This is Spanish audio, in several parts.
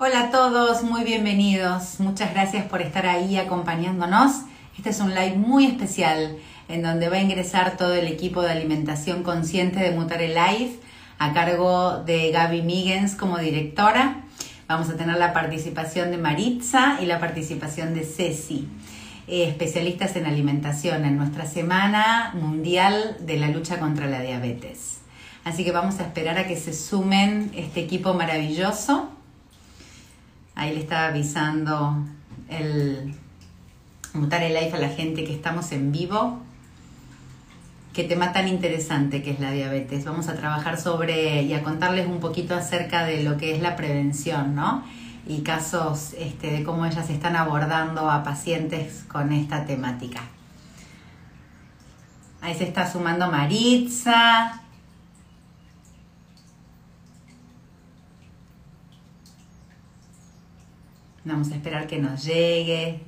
Hola a todos, muy bienvenidos. Muchas gracias por estar ahí acompañándonos. Este es un live muy especial en donde va a ingresar todo el equipo de alimentación consciente de Mutare Life a cargo de Gaby Migens como directora. Vamos a tener la participación de Maritza y la participación de Ceci, eh, especialistas en alimentación en nuestra Semana Mundial de la Lucha contra la Diabetes. Así que vamos a esperar a que se sumen este equipo maravilloso. Ahí le estaba avisando el Mutare Life a la gente que estamos en vivo qué tema tan interesante que es la diabetes. Vamos a trabajar sobre y a contarles un poquito acerca de lo que es la prevención, ¿no? Y casos este, de cómo ellas están abordando a pacientes con esta temática. Ahí se está sumando Maritza. Vamos a esperar que nos llegue.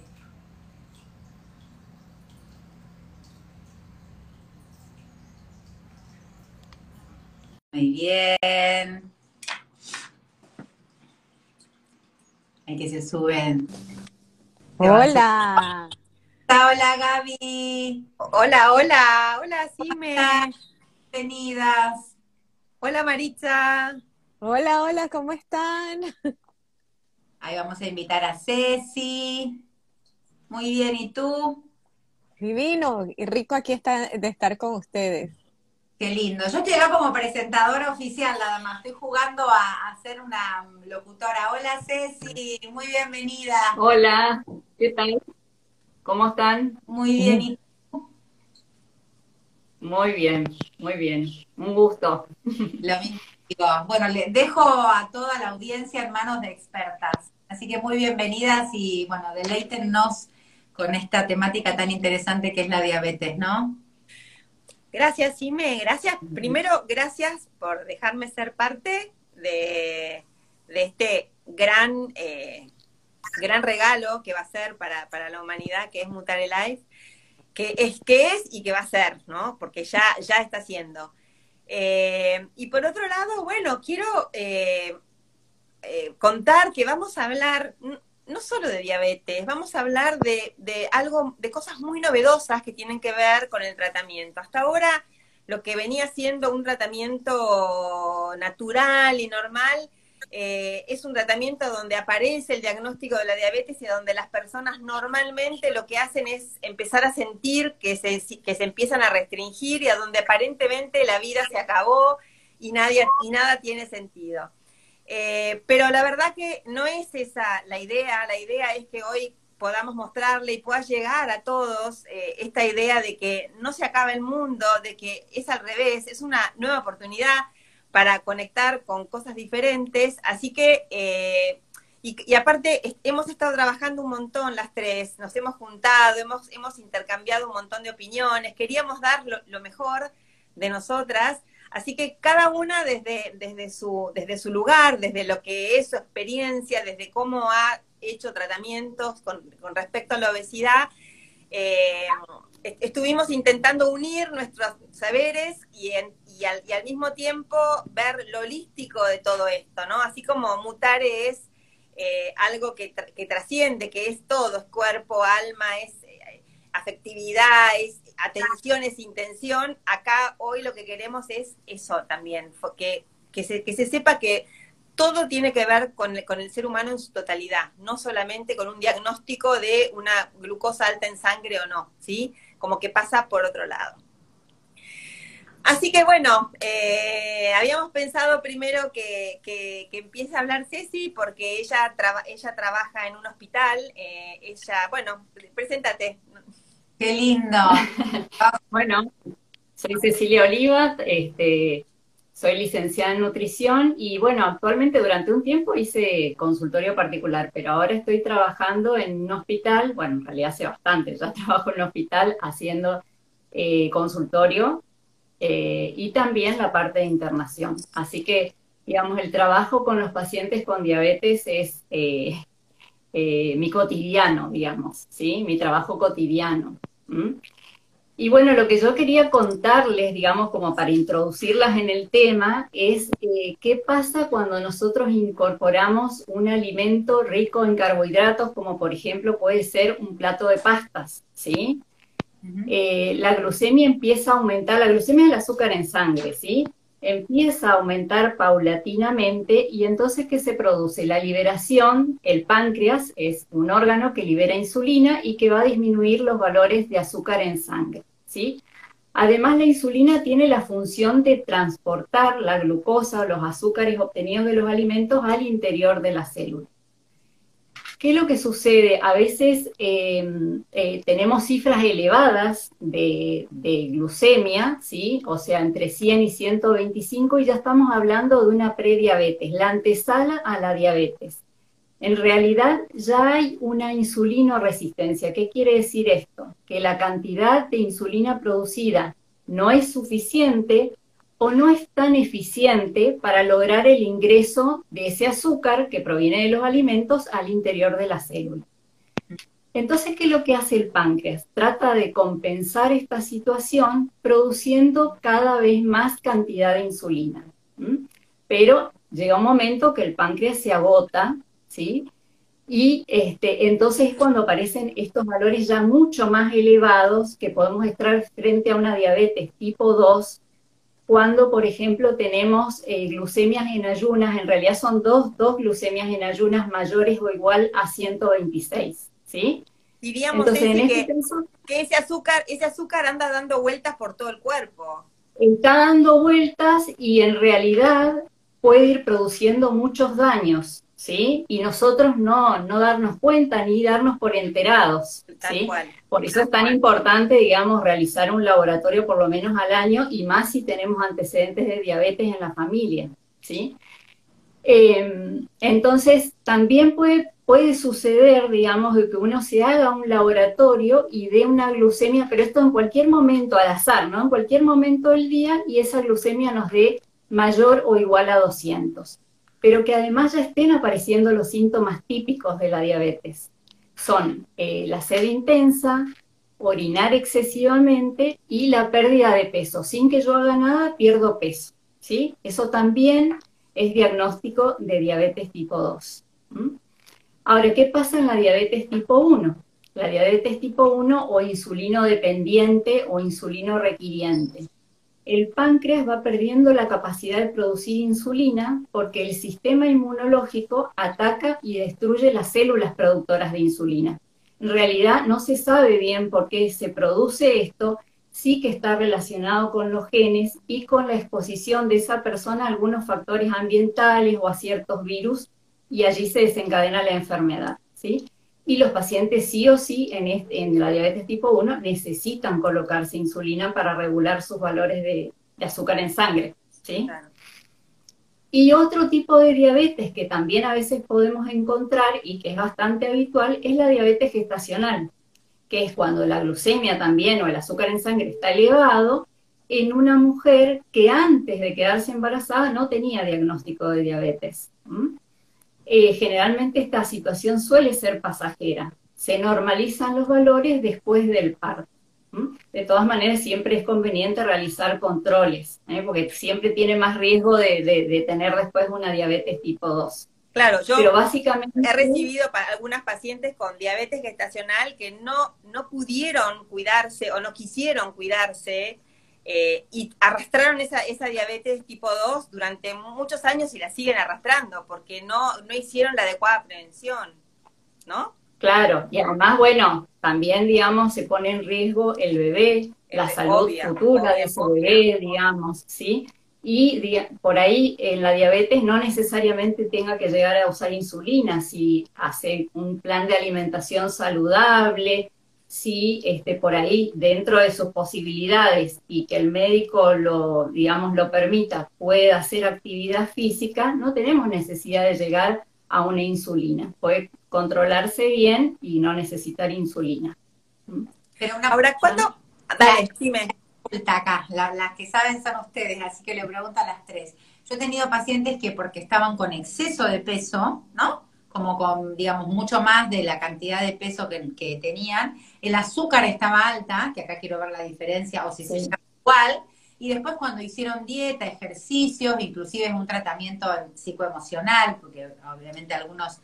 Muy bien. Hay que se suben. Hola. Hola, Gaby. Hola, hola. Hola, Sime. Bienvenidas. Hola, Maritza. Hola, hola, ¿cómo están? Ahí vamos a invitar a Ceci. Muy bien, ¿y tú? Divino y rico aquí está, de estar con ustedes. Qué lindo. Yo estoy acá como presentadora oficial nada más. Estoy jugando a, ser una locutora. Hola Ceci, muy bienvenida. Hola, ¿qué tal? ¿Cómo están? Muy bien. ¿Y tú? Muy bien, muy bien. Un gusto. Lo mismo. Bueno, le dejo a toda la audiencia en manos de expertas. Así que muy bienvenidas y bueno, deleítennos con esta temática tan interesante que es la diabetes, ¿no? Gracias, Sime. Gracias. Primero, gracias por dejarme ser parte de, este gran, eh, gran regalo que va a ser para, la humanidad, que es Mutare Life, que es, que es y que va a ser, ¿no? Porque ya, ya está haciendo. Eh, y por otro lado, bueno, quiero eh, contar que vamos a hablar no solo de diabetes, vamos a hablar de, algo, de cosas muy novedosas que tienen que ver con el tratamiento. Hasta ahora, lo que venía siendo un tratamiento natural y normal, eh, es un tratamiento donde aparece el diagnóstico de la diabetes y donde las personas normalmente lo que hacen es empezar a sentir que se, que se empiezan a restringir y a donde aparentemente la vida se acabó y, nadie, y nada tiene sentido. Eh, pero la verdad que no es esa la idea, la idea es que hoy podamos mostrarle y pueda llegar a todos eh, esta idea de que no se acaba el mundo, de que es al revés, es una nueva oportunidad para conectar con cosas diferentes. Así que, eh, y, aparte, hemos estado trabajando un montón las tres, nos hemos juntado, hemos, hemos intercambiado un montón de opiniones, queríamos dar lo mejor de nosotras Así que cada una desde, desde, su, desde su lugar, desde lo que es su experiencia, desde cómo ha hecho tratamientos con, respecto a la obesidad, eh, estuvimos intentando unir nuestros saberes y, y, al, mismo tiempo ver lo holístico de todo esto, ¿no? Así como mutar es eh, algo que, que, trasciende, que es todo, es cuerpo, alma, es eh, afectividad, es atención es intención, acá hoy lo que queremos es eso también, que, que, se, que se sepa que todo tiene que ver con, con, el ser humano en su totalidad, no solamente con un diagnóstico de una glucosa alta en sangre o no, ¿sí? Como que pasa por otro lado. Así que bueno, eh, habíamos pensado primero que, que, empiece a hablar Ceci porque ella, ella trabaja en un hospital. Eh, ella, bueno, preséntate, Qué lindo. bueno, soy Cecilia Olivas, este, soy licenciada en nutrición y bueno, actualmente durante un tiempo hice consultorio particular, pero ahora estoy trabajando en un hospital, bueno, en realidad hace bastante, ya trabajo en un hospital haciendo eh, consultorio eh, y también la parte de internación. Así que, digamos, el trabajo con los pacientes con diabetes es eh, mi cotidiano, digamos, ¿sí? Mi trabajo cotidiano. Y bueno, lo que yo quería contarles, digamos, como para introducirlas en el tema, es eh, qué pasa cuando nosotros incorporamos un alimento rico en carbohidratos, como por ejemplo puede ser un plato de pastas, ¿sí? Eh, la glucemia empieza a aumentar, la glucemia es el azúcar en sangre, ¿sí? Empieza a aumentar paulatinamente y entonces, ¿qué se produce? La liberación, el páncreas es un órgano que libera insulina y que va a disminuir los valores de azúcar en sangre. ¿sí? Además, la insulina tiene la función de transportar la glucosa o los azúcares obtenidos de los alimentos al interior de la célula. ¿Qué es lo que sucede? A veces em, eh, tenemos cifras elevadas de, de, glucemia, ¿sí? O sea, entre 100 y 125 y ya estamos hablando de una prediabetes, la antesala a la diabetes. En realidad ya hay una insulinoresistencia. ¿Qué quiere decir esto? Que la cantidad de insulina producida no es suficiente o no es tan eficiente para lograr el ingreso de ese azúcar que proviene de los alimentos al interior de la célula. Entonces, ¿qué es lo que hace el páncreas? Trata de compensar esta situación produciendo cada vez más cantidad de insulina. Pero llega un momento que el páncreas se agota ¿sí? Y este, entonces es cuando aparecen estos valores ya mucho más elevados que podemos estar frente a una diabetes tipo 2, cuando, por ejemplo, tenemos eh, glucemias en ayunas, en realidad son dos, dos glucemias en ayunas mayores o igual a 126, ¿sí? Diríamos este que, que, ese azúcar, ese azúcar anda dando vueltas por todo el cuerpo. Está dando vueltas y en realidad puede ir produciendo muchos daños. ¿Sí? Y nosotros no, no darnos cuenta ni darnos por enterados, ¿sí? Por eso es tan importante, digamos, realizar un laboratorio por lo menos al año y más si tenemos antecedentes de diabetes en la familia, ¿sí? Em, entonces, también puede, puede suceder, digamos, de que uno se haga un laboratorio y dé una glucemia, pero esto en cualquier momento al azar, ¿no? En cualquier momento del día y esa glucemia nos dé mayor o igual a 200 pero que además ya estén apareciendo los síntomas típicos de la diabetes. Son eh, la sed intensa, orinar excesivamente y la pérdida de peso. Sin que yo haga nada, pierdo peso. ¿sí? Eso también es diagnóstico de diabetes tipo 2. Ahora, ¿qué pasa en la diabetes tipo 1? La diabetes tipo 1 o insulino dependiente o insulino requiriente el páncreas va perdiendo la capacidad de producir insulina porque el sistema inmunológico ataca y destruye las células productoras de insulina. En realidad no se sabe bien por qué se produce esto, sí que está relacionado con los genes y con la exposición de esa persona a algunos factores ambientales o a ciertos virus y allí se desencadena la enfermedad, ¿sí? Y los pacientes sí o sí en, la diabetes tipo 1 necesitan colocarse insulina para regular sus valores de, azúcar en sangre. ¿sí? Y otro tipo de diabetes que también a veces podemos encontrar y que es bastante habitual es la diabetes gestacional, que es cuando la glucemia también o el azúcar en sangre está elevado en una mujer que antes de quedarse embarazada no tenía diagnóstico de diabetes. Eh, generalmente esta situación suele ser pasajera. Se normalizan los valores después del parto. De todas maneras, siempre es conveniente realizar controles, ¿eh? porque siempre tiene más riesgo de, tener después una diabetes tipo 2. Claro, yo básicamente... he recibido algunas pacientes con diabetes gestacional que no, no pudieron cuidarse o no quisieron cuidarse eh, y arrastraron esa, esa diabetes tipo 2 durante muchos años y la siguen arrastrando porque no, no hicieron la adecuada prevención, ¿no? Claro, y además, bueno, también, digamos, se pone en riesgo el bebé, la salud futura de ese bebé, digamos, ¿sí? Y por ahí en la diabetes no necesariamente tenga que llegar a usar insulina, si hace un plan de alimentación saludable, si este, por ahí dentro de sus posibilidades y que el médico lo, digamos, lo permita, pueda hacer actividad física, no tenemos necesidad de llegar a una insulina. Puede controlarse bien y no necesitar insulina. ¿Mm? Pero una Ahora, ¿cuándo? Dale, dime. Acá, las que saben son ustedes, así que le pregunto a las tres. Yo he tenido pacientes que porque estaban con exceso de peso, ¿no? Como con, digamos, mucho más de la cantidad de peso que, tenían. El azúcar estaba alta, que acá quiero ver la diferencia, o si se llama igual. Y después cuando hicieron dieta, ejercicios, inclusive un tratamiento psicoemocional, porque obviamente algunos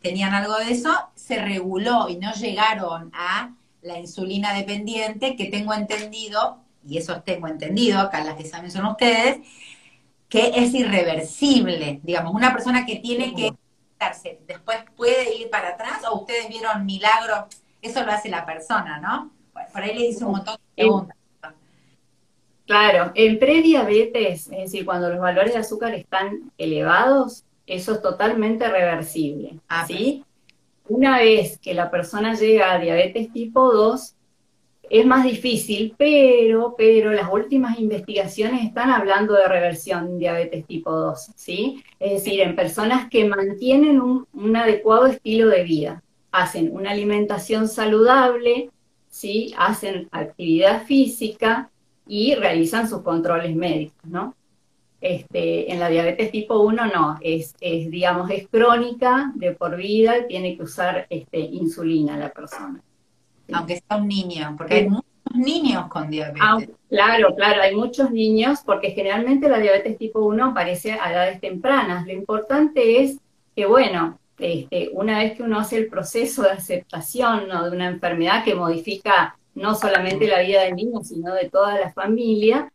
tenían algo de eso, se reguló y no llegaron a la insulina dependiente, que tengo entendido, y eso tengo entendido, acá las que saben son ustedes, que es irreversible. Digamos, una persona que tiene que después puede ir para atrás o ustedes vieron milagro, eso lo hace la persona, ¿no? Por ahí le hice un montón de preguntas. Claro, en prediabetes, es decir, cuando los valores de azúcar están elevados, eso es totalmente reversible. Ah, ¿sí? Una vez que la persona llega a diabetes tipo 2, es más difícil, pero, pero las últimas investigaciones están hablando de reversión diabetes tipo 2, ¿sí? Es decir, en personas que mantienen un, adecuado estilo de vida, hacen una alimentación saludable, ¿sí? Hacen actividad física y realizan sus controles médicos, ¿no? Este, en la diabetes tipo 1 no, es, es, digamos, es crónica de por vida, tiene que usar este, insulina la persona aunque sea un niño, porque hay muchos niños con diabetes. Ah, claro, claro, hay muchos niños, porque generalmente la diabetes tipo 1 aparece a edades tempranas. Lo importante es que, bueno, este, una vez que uno hace el proceso de aceptación de una enfermedad que modifica no solamente la vida del niño, sino de toda la familia,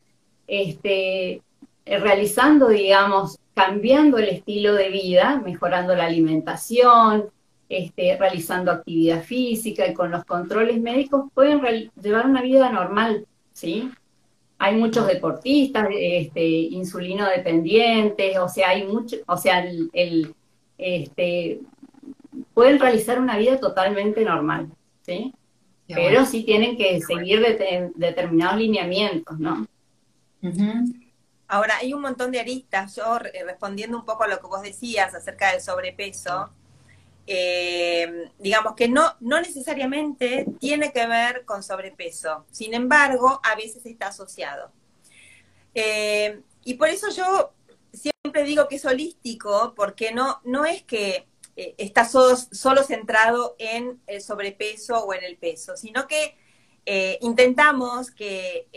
este, realizando, digamos, cambiando el estilo de vida, mejorando la alimentación, este, realizando actividad física y con los controles médicos pueden llevar una vida normal, ¿sí? Hay muchos deportistas, este, insulino dependientes, o sea, hay mucho, o sea, el, este, pueden realizar una vida totalmente normal, ¿sí? Pero sí tienen que seguir determinados lineamientos, ¿no? Ahora, hay un montón de aristas. Yo, respondiendo un poco a lo que vos decías acerca del sobrepeso, eh, digamos que no, no necesariamente tiene que ver con sobrepeso, sin embargo, a veces está asociado. Eh, y por eso yo siempre digo que es holístico, porque no, no es que eh, está solo, solo, centrado en el sobrepeso o en el peso, sino que intentamos que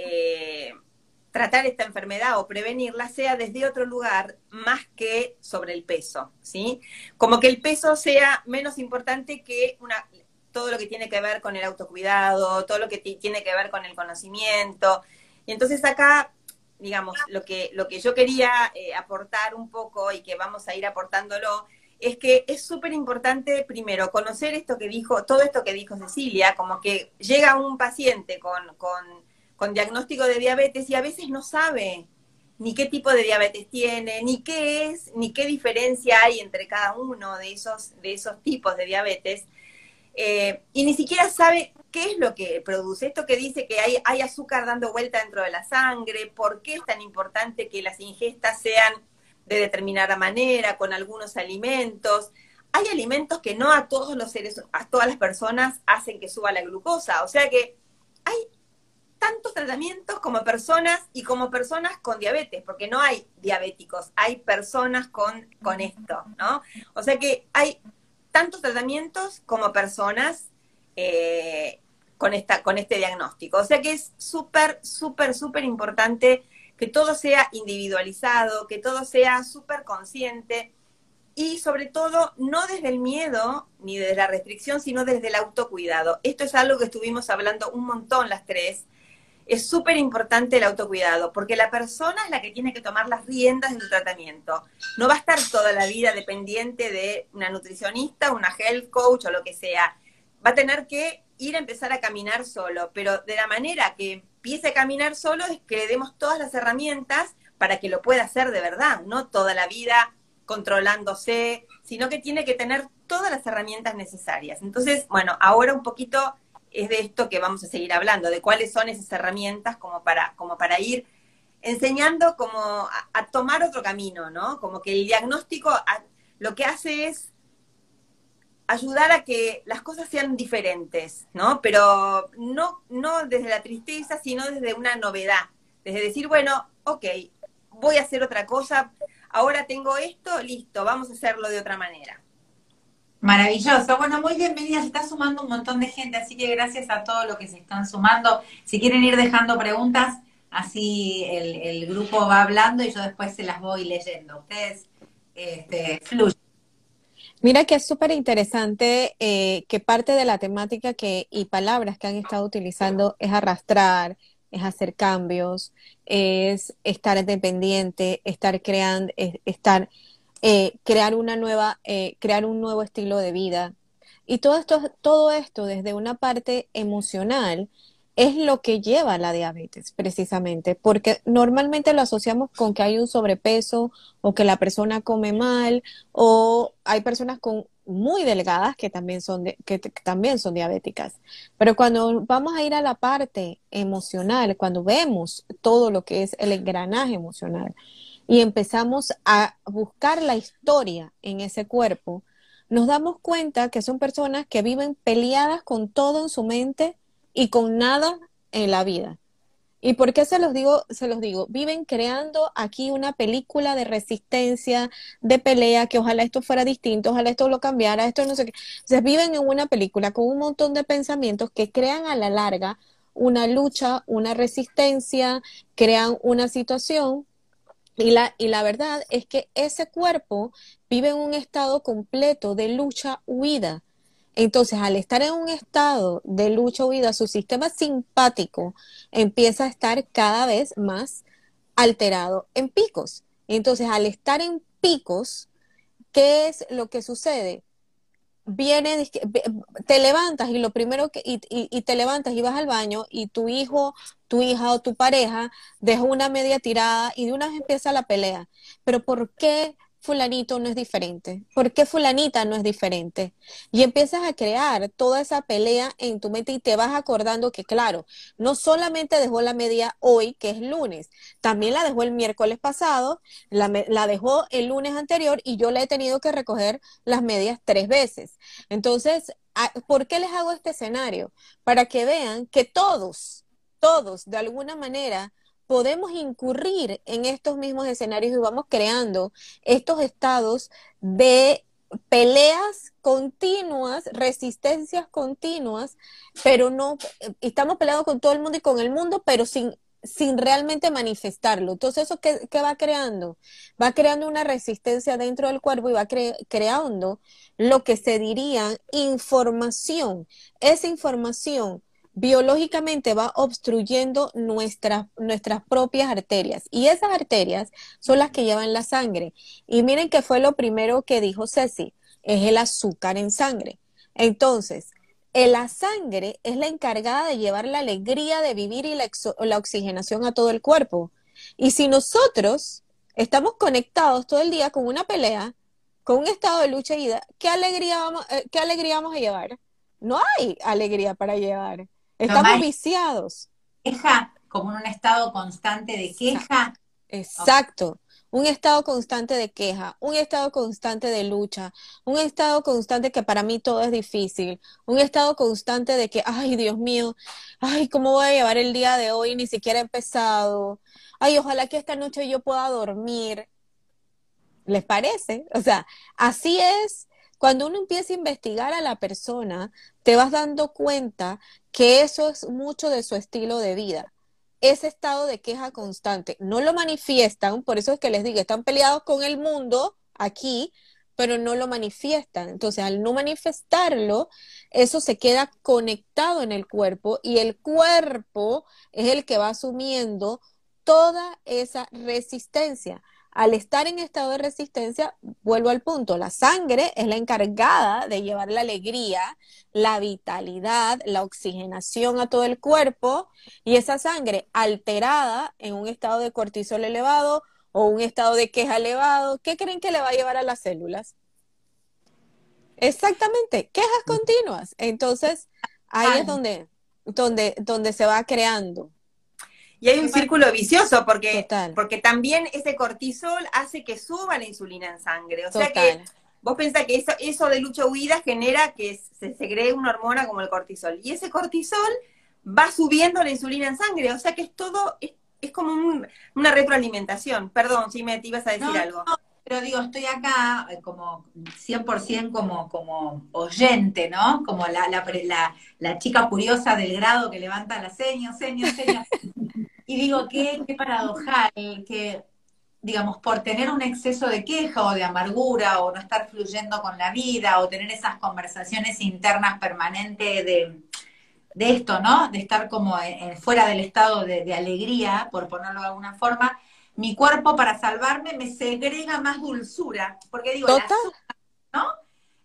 tratar esta enfermedad o prevenirla sea desde otro lugar más que sobre el peso, ¿sí? Como que el peso sea menos importante que una, todo lo que tiene que ver con el autocuidado, todo lo que tiene que ver con el conocimiento. Y entonces acá, digamos, lo que, lo que yo quería eh, aportar un poco y que vamos a ir aportándolo es que es súper importante, primero, conocer esto que dijo, todo esto que dijo Cecilia, como que llega un paciente con, con con diagnóstico de diabetes y a veces no sabe ni qué tipo de diabetes tiene, ni qué es, ni qué diferencia hay entre cada uno de esos, de esos tipos de diabetes, eh, y ni siquiera sabe qué es lo que produce. Esto que dice que hay, hay azúcar dando vuelta dentro de la sangre, por qué es tan importante que las ingestas sean de determinada manera, con algunos alimentos. Hay alimentos que no a todos los seres, a todas las personas hacen que suba la glucosa. O sea que hay tantos tratamientos como personas y como personas con diabetes, porque no hay diabéticos, hay personas con, con esto, ¿no? O sea que hay tantos tratamientos como personas eh, con, esta, con este diagnóstico. O sea que es súper, súper, súper importante que todo sea individualizado, que todo sea súper consciente y sobre todo no desde el miedo ni desde la restricción, sino desde el autocuidado. Esto es algo que estuvimos hablando un montón las tres es súper importante el autocuidado, porque la persona es la que tiene que tomar las riendas de su tratamiento. No va a estar toda la vida dependiente de una nutricionista, una health coach o lo que sea. Va a tener que ir a empezar a caminar solo, pero de la manera que empiece a caminar solo es que le demos todas las herramientas para que lo pueda hacer de verdad, no toda la vida controlándose, sino que tiene que tener todas las herramientas necesarias. Entonces, bueno, ahora un poquito es de esto que vamos a seguir hablando, de cuáles son esas herramientas como para, como para ir enseñando como a, tomar otro camino, ¿no? Como que el diagnóstico lo que hace es ayudar a que las cosas sean diferentes, ¿no? Pero no, no desde la tristeza, sino desde una novedad, desde decir, bueno, ok, voy a hacer otra cosa, ahora tengo esto, listo, vamos a hacerlo de otra manera. Maravilloso. Bueno, muy bienvenida. Se está sumando un montón de gente, así que gracias a todos los que se están sumando. Si quieren ir dejando preguntas, así el, grupo va hablando y yo después se las voy leyendo. Ustedes este, fluyen. Mira que es súper interesante eh, que parte de la temática que y palabras que han estado utilizando es arrastrar, es hacer cambios, es estar independiente, estar creando, estar eh, crear una nueva, eh, crear un nuevo estilo de vida. Y todo esto, todo esto desde una parte emocional es lo que lleva a la diabetes, precisamente, porque normalmente lo asociamos con que hay un sobrepeso o que la persona come mal o hay personas con muy delgadas que también son que también son diabéticas. Pero cuando vamos a ir a la parte emocional, cuando vemos todo lo que es el engranaje emocional, y empezamos a buscar la historia en ese cuerpo, nos damos cuenta que son personas que viven peleadas con todo en su mente y con nada en la vida. ¿Y por qué se los digo? Se los digo, viven creando aquí una película de resistencia, de pelea, que ojalá esto fuera distinto, ojalá esto lo cambiara, esto no sé qué. O viven en una película con un montón de pensamientos que crean a la larga una lucha, una resistencia, crean una situación y la, y la verdad es que ese cuerpo vive en un estado completo de lucha-huida. Entonces, al estar en un estado de lucha-huida, su sistema simpático empieza a estar cada vez más alterado en picos. Entonces, al estar en picos, ¿qué es lo que sucede? Viene, te levantas y lo primero que, y, y, te levantas y vas al baño y tu hijo, tu hija o tu pareja deja una media tirada y de una vez empieza la pelea. Pero ¿por qué fulanito no es diferente? ¿Por qué fulanita no es diferente? Y empiezas a crear toda esa pelea en tu mente y te vas acordando que, claro, no solamente dejó la media hoy, que es lunes, también la dejó el miércoles pasado, la, la dejó el lunes anterior y yo le he tenido que recoger las medias tres veces. Entonces, ¿por qué les hago este escenario? Para que vean que todos, todos, de alguna manera, podemos incurrir en estos mismos escenarios y vamos creando estos estados de peleas continuas, resistencias continuas, pero no, estamos peleando con todo el mundo y con el mundo, pero sin, sin realmente manifestarlo. Entonces, ¿eso qué, va creando? Va creando una resistencia dentro del cuerpo y va creando lo que se diría información. Esa información biológicamente va obstruyendo nuestras, nuestras propias arterias. Y esas arterias son las que llevan la sangre. Y miren que fue lo primero que dijo Ceci, es el azúcar en sangre. Entonces, la sangre es la encargada de llevar la alegría de vivir y la, la oxigenación a todo el cuerpo. Y si nosotros estamos conectados todo el día con una pelea, con un estado de lucha y vida, ¿qué alegría vamos, eh, qué alegría vamos a llevar? No hay alegría para llevar. Estamos viciados. Queja, como en un estado constante de queja. Exacto. Un estado constante de queja, un estado constante de lucha, un estado constante que para mí todo es difícil, un estado constante de que, ay, Dios mío, ay, ¿cómo voy a llevar el día de hoy? Ni siquiera he empezado. Ay, ojalá que esta noche yo pueda dormir. ¿Les parece? O sea, así es cuando uno empieza a investigar a la persona, te vas dando cuenta que eso es mucho de su estilo de vida. Ese estado de queja constante. No lo manifiestan, por eso es que les digo, están peleados con el mundo aquí, pero no lo manifiestan. Entonces, al no manifestarlo, eso se queda conectado en el cuerpo y el cuerpo es el que va asumiendo toda esa resistencia al estar en estado de resistencia, vuelvo al punto, la sangre es la encargada de llevar la alegría, la vitalidad, la oxigenación a todo el cuerpo y esa sangre alterada en un estado de cortisol elevado o un estado de queja elevado, ¿qué creen que le va a llevar a las células? Exactamente, quejas continuas. Entonces, ahí es donde, donde, donde se va creando. Y hay un círculo vicioso porque, porque también ese cortisol hace que suba la insulina en sangre. O sea que vos pensás que eso, eso de lucha-huida genera que se segregue una hormona como el cortisol. Y ese cortisol va subiendo la insulina en sangre. O sea que es todo, es, como una retroalimentación. Perdón, si me te ibas a decir algo. pero digo, estoy acá eh, como 100% como, como oyente, ¿no? Como la, la, la, chica curiosa del grado que levanta la seña, seña, seña. y digo, qué, qué paradojal que, digamos, por tener un exceso de queja o de amargura o no estar fluyendo con la vida o tener esas conversaciones internas permanentes de, de esto, ¿no? De estar como fuera del estado de, de alegría, por ponerlo de alguna forma, mi cuerpo para salvarme me segrega más dulzura. Porque digo, el azúcar, ¿no?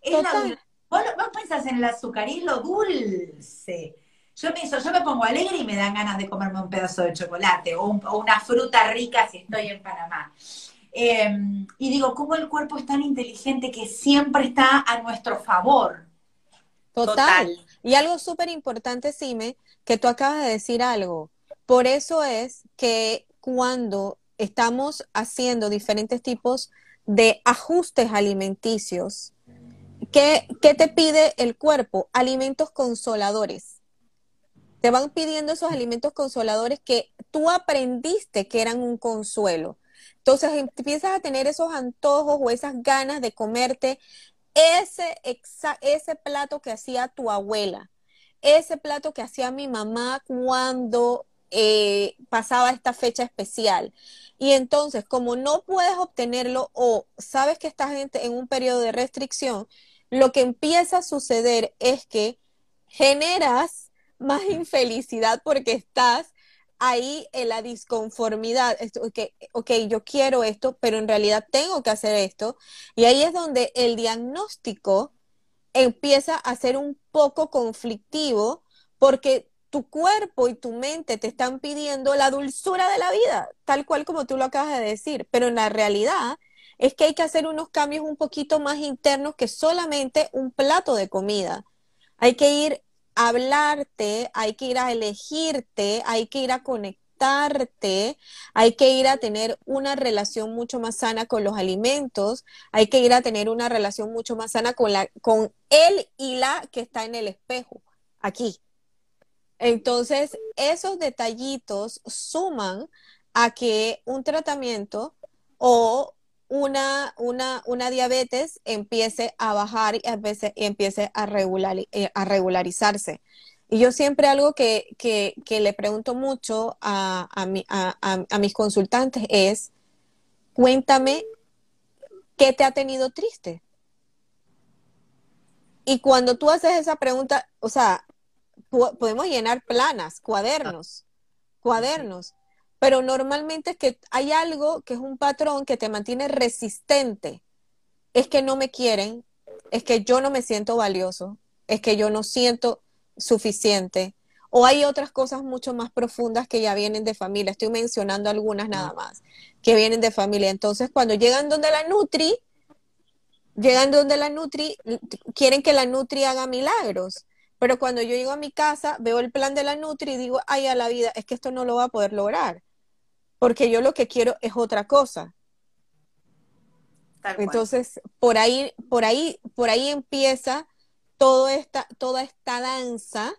Es la ¿Vos, vos, pensás en el azúcar y lo dulce. Yo me, yo me pongo alegre y me dan ganas de comerme un pedazo de chocolate o, una fruta rica si estoy en Panamá. Em, y digo, ¿cómo el cuerpo es tan inteligente que siempre está a nuestro favor? Total. Y algo súper importante, Sime, que tú acabas de decir algo. Por eso es que cuando estamos haciendo diferentes tipos de ajustes alimenticios. ¿Qué, te pide el cuerpo? Alimentos consoladores. Te van pidiendo esos alimentos consoladores que tú aprendiste que eran un consuelo. Entonces empiezas a tener esos antojos o esas ganas de comerte ese, ese plato que hacía tu abuela, ese plato que hacía mi mamá cuando eh, pasaba esta fecha especial. Y entonces, como no puedes obtenerlo o sabes que estás en, en un periodo de restricción, lo que empieza a suceder es que generas más infelicidad porque estás ahí en la disconformidad. Okay, ok, yo quiero esto, pero en realidad tengo que hacer esto. Y ahí es donde el diagnóstico empieza a ser un poco conflictivo porque tu cuerpo y tu mente te están pidiendo la dulzura de la vida, tal cual como tú lo acabas de decir, pero en la realidad es que hay que hacer unos cambios un poquito más internos que solamente un plato de comida. Hay que ir hablarte, hay que ir a elegirte, hay que ir a conectarte, hay que ir a tener una relación mucho más sana con los alimentos, hay que ir a tener una relación mucho más sana con la con él y la que está en el espejo, aquí. Entonces, esos detallitos suman a que un tratamiento o una, una, una diabetes empiece a bajar y empiece a, regular, eh, a regularizarse. Y yo siempre algo que, que, que le pregunto mucho a, a, a mis consultantes es, cuéntame qué te ha tenido triste. Y cuando tú haces esa pregunta, o sea, podemos llenar planas, cuadernos, cuadernos, pero normalmente es que hay algo que es un patrón que te mantiene resistente. Es que no me quieren, es que yo no me siento valioso, es que yo no siento suficiente. O hay otras cosas mucho más profundas que ya vienen de familia. Estoy mencionando algunas nada más, que vienen de familia. Entonces, cuando llegan donde la Nutri, llegan donde la Nutri, quieren que la Nutri haga milagros. Pero cuando yo llego a mi casa, veo el plan de la Nutri y digo, ay, a la vida, es que esto no lo va a poder lograr. Porque yo lo que quiero es otra cosa. Entonces, por ahí, por ahí, por ahí empieza toda esta, toda esta danza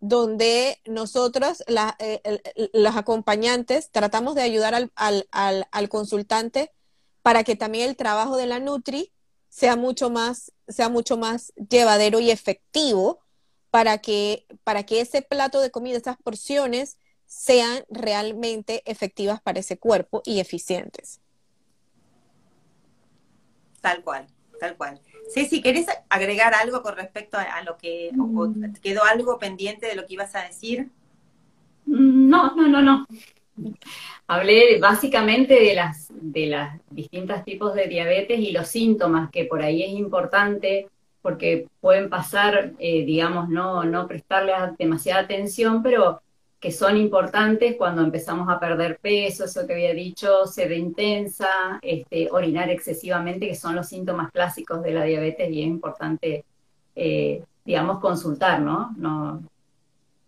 donde nosotros, eh, los acompañantes, tratamos de ayudar al, al, al, consultante para que también el trabajo de la Nutri sea mucho más, sea mucho más llevadero y efectivo para que, para que ese plato de comida, esas porciones, sean realmente efectivas para ese cuerpo y eficientes. Tal cual, tal cual. Ceci, ¿querés agregar algo con respecto a, lo que mm. quedó algo pendiente de lo que ibas a decir? Mm, no, no, no, no. Hablé básicamente de las de las distintos tipos de diabetes y los síntomas que por ahí es importante porque pueden pasar, eh, digamos, no, no prestarle demasiada atención, pero que son importantes cuando empezamos a perder peso, eso que había dicho, sed intensa, este, orinar excesivamente, que son los síntomas clásicos de la diabetes y es importante, eh, digamos, consultar, ¿no?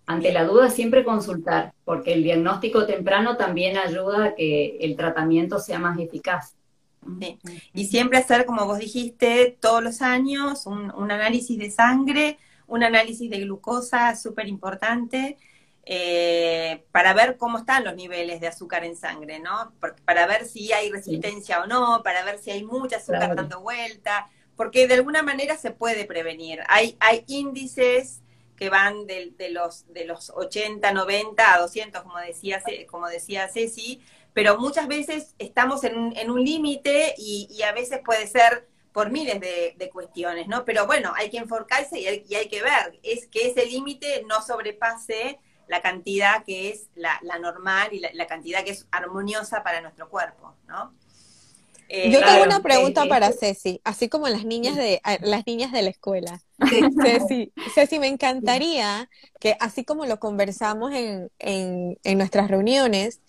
ante la duda siempre consultar, porque el diagnóstico temprano también ayuda a que el tratamiento sea más eficaz. Y siempre hacer, como vos dijiste, todos los años un, análisis de sangre, un análisis de glucosa súper importante. Eh, para ver cómo están los niveles de azúcar en sangre, ¿no? para ver si hay resistencia o no, para ver si hay mucha azúcar dando vuelta, porque de alguna manera se puede prevenir. Hay, hay índices que van de, los, de los 80, 90 a 200, como decía, como decía Ceci, pero muchas veces estamos en, un límite y, a veces puede ser por miles de, cuestiones, ¿no? Pero bueno, hay que enfocarse y hay, que ver es que ese límite no sobrepase la cantidad que es la, normal y la, cantidad que es armoniosa para nuestro cuerpo, ¿no? Eh, Yo tengo una pregunta para Ceci, así como las niñas de las niñas de la escuela. Ceci, Ceci, me encantaría que así como lo conversamos en, en, en nuestras reuniones,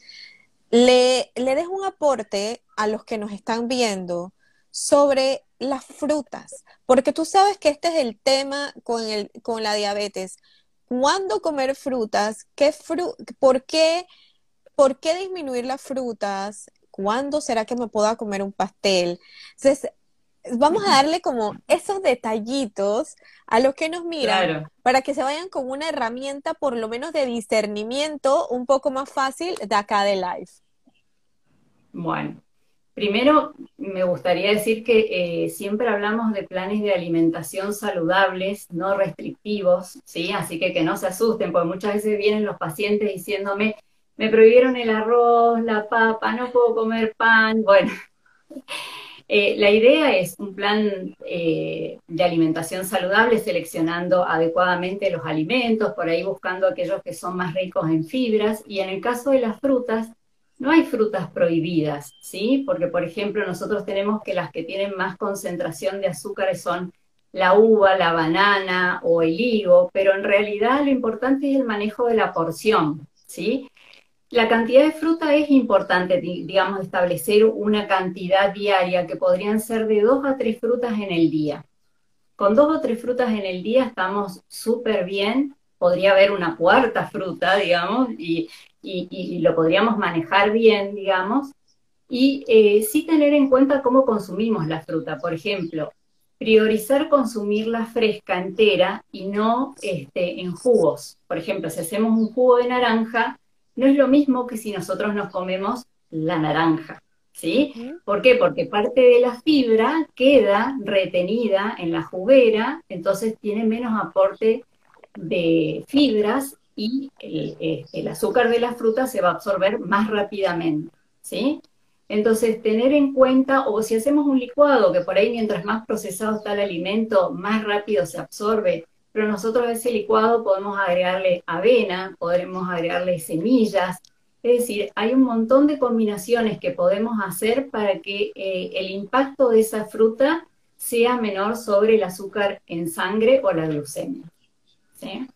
le, le des un aporte a los que nos están viendo sobre las frutas, porque tú sabes que este es el tema con, el, con la diabetes. ¿Cuándo comer frutas? ¿Qué fru por, qué, ¿Por qué disminuir las frutas? ¿Cuándo será que me pueda comer un pastel? Entonces, vamos a darle como esos detallitos a los que nos miran para que se vayan con una herramienta por lo menos de discernimiento un poco más fácil de acá de live. Bueno, primero me gustaría decir que eh, siempre hablamos de planes de alimentación saludables, no restrictivos, ¿sí? Así que que no se asusten, porque muchas veces vienen los pacientes diciéndome, me prohibieron el arroz, la papa, no puedo comer pan. Bueno, eh, la idea es un plan eh, de alimentación saludable, seleccionando adecuadamente los alimentos, por ahí buscando aquellos que son más ricos en fibras, y en el caso de las frutas, no hay frutas prohibidas, ¿sí? Porque, por ejemplo, nosotros tenemos que las que tienen más concentración de azúcares son la uva, la banana o el higo, pero en realidad lo importante es el manejo de la porción, ¿sí? La cantidad de fruta es importante, digamos, establecer una cantidad diaria que podrían ser de dos a tres frutas en el día. Con dos o tres frutas en el día estamos súper bien, podría haber una cuarta fruta, digamos, y, y, lo podríamos manejar bien, digamos, y eh, sí tener en cuenta cómo consumimos la fruta. Por ejemplo, priorizar consumirla fresca, entera, y no este, en jugos. Por ejemplo, si hacemos un jugo de naranja, no es lo mismo que si nosotros nos comemos la naranja. ¿Sí? ¿Por qué? Porque parte de la fibra queda retenida en la juguera, entonces tiene menos aporte de fibras y eh, el, azúcar de la fruta se va a absorber más rápidamente, ¿sí? Entonces, tener en cuenta, o si hacemos un licuado, que por ahí mientras más procesado está el alimento, más rápido se absorbe, pero nosotros a ese licuado podemos agregarle avena, podremos agregarle semillas, es decir, hay un montón de combinaciones que podemos hacer para que eh, el impacto de esa fruta sea menor sobre el azúcar en sangre o la glucemia. ¿sí?